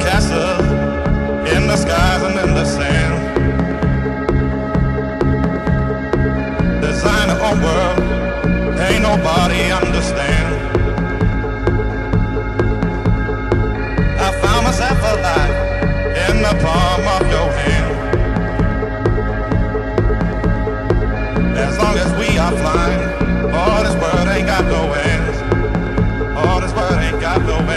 castles in the skies and in the sand. Own world, ain't nobody understand. I found myself in the palm of your hand. As long as we are flying, all this world ain't got no ends. All this world ain't got no ends.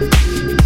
Thank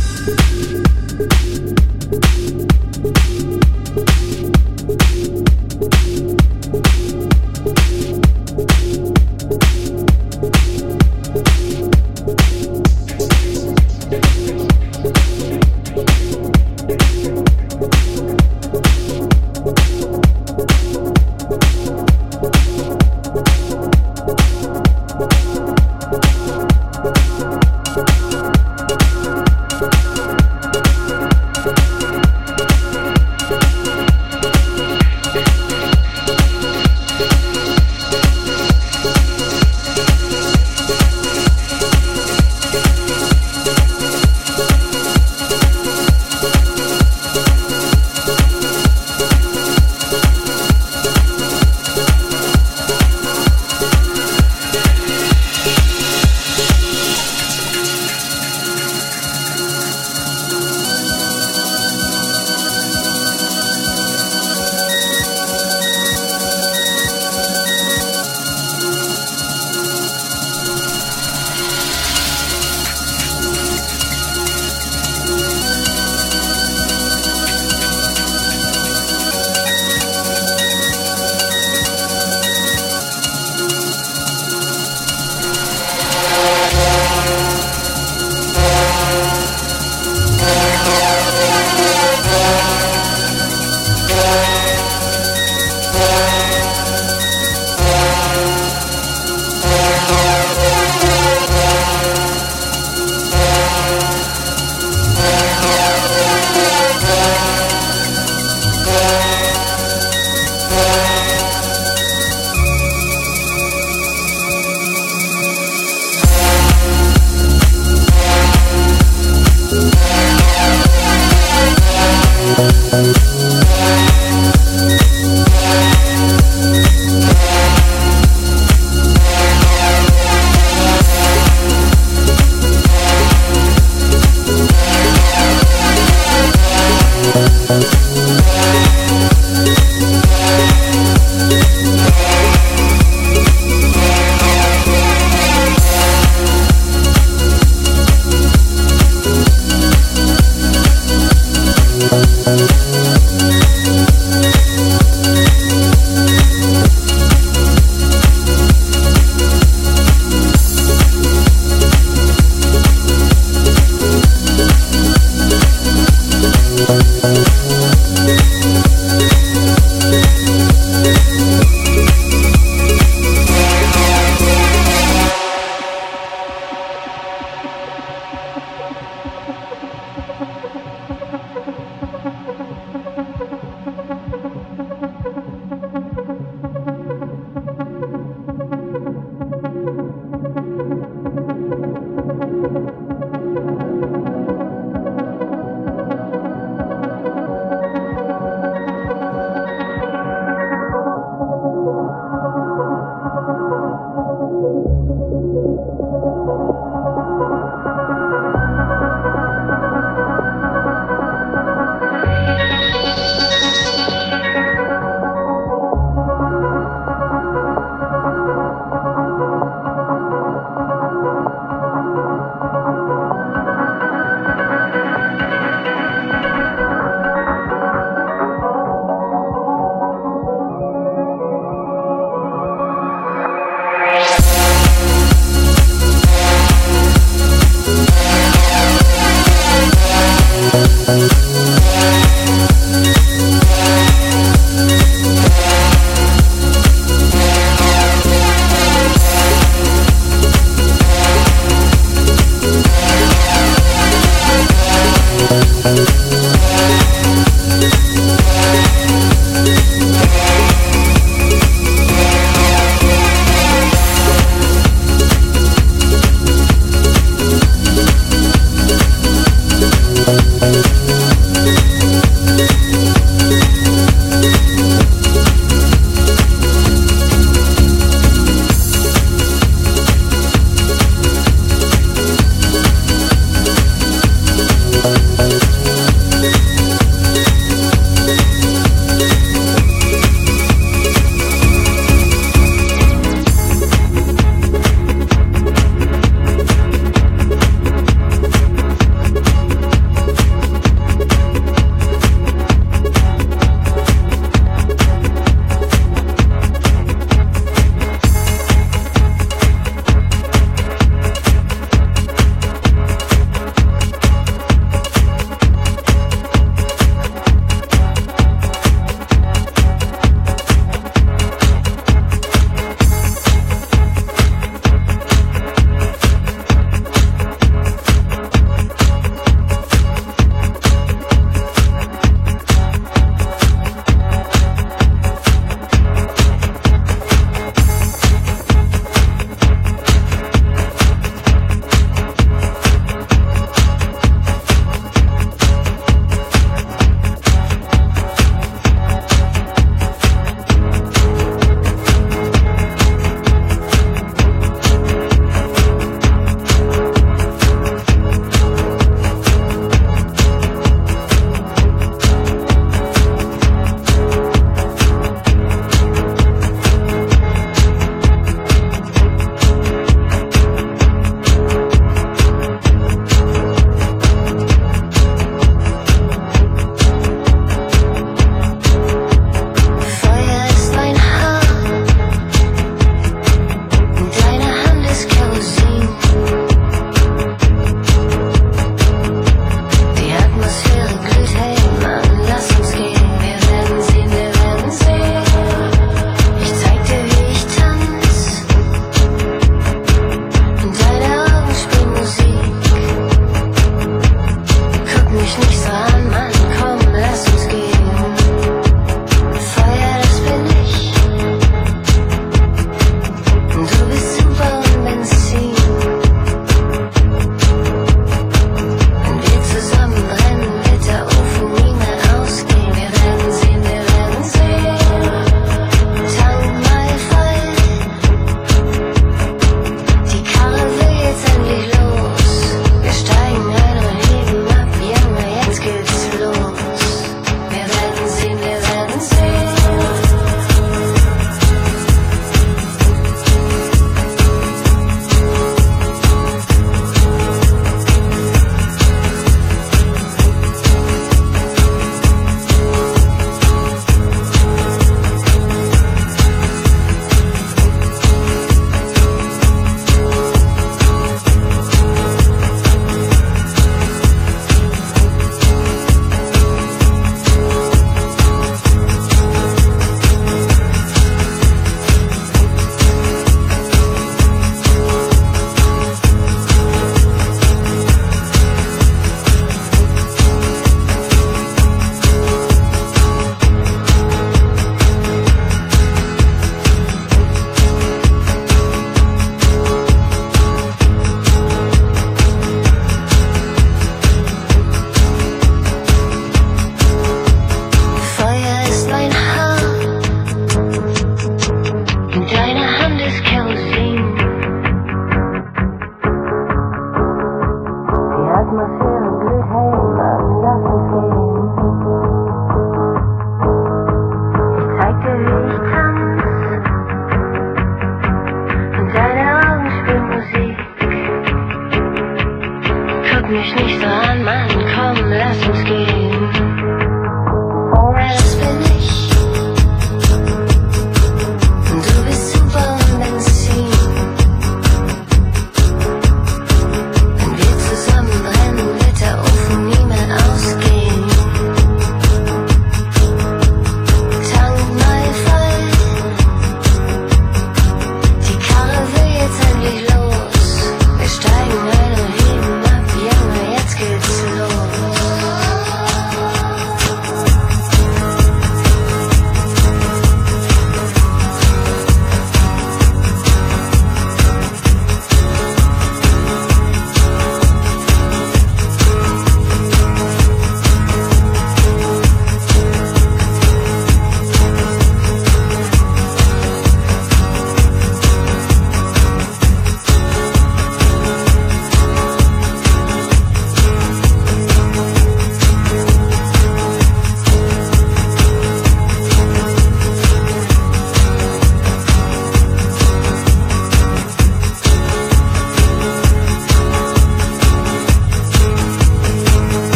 Zusammenbrennen,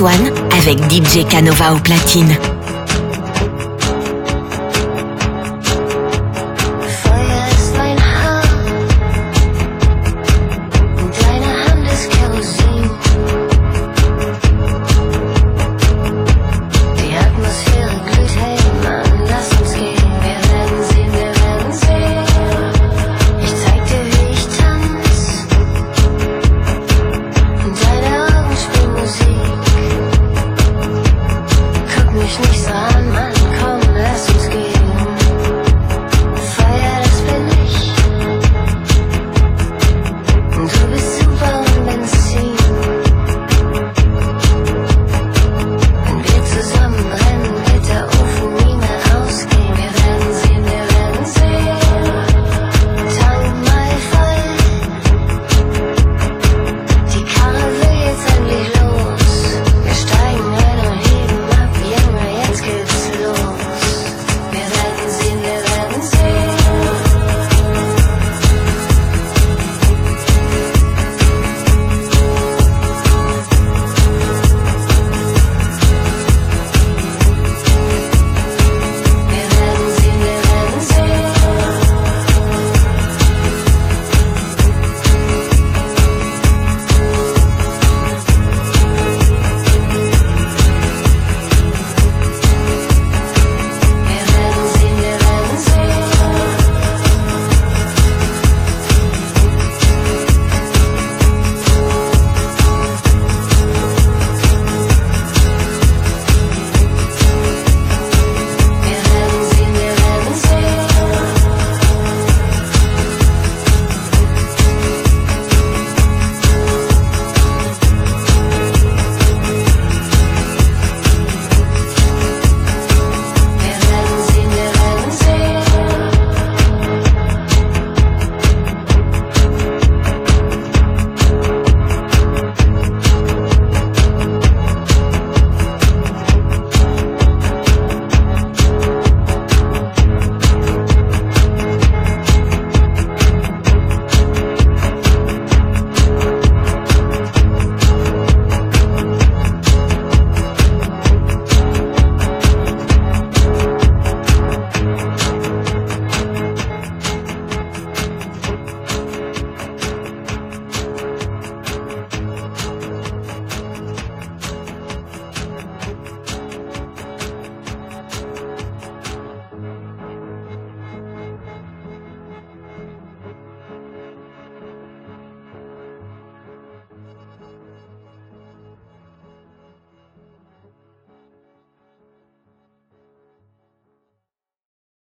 One avec DJ Canova au platine.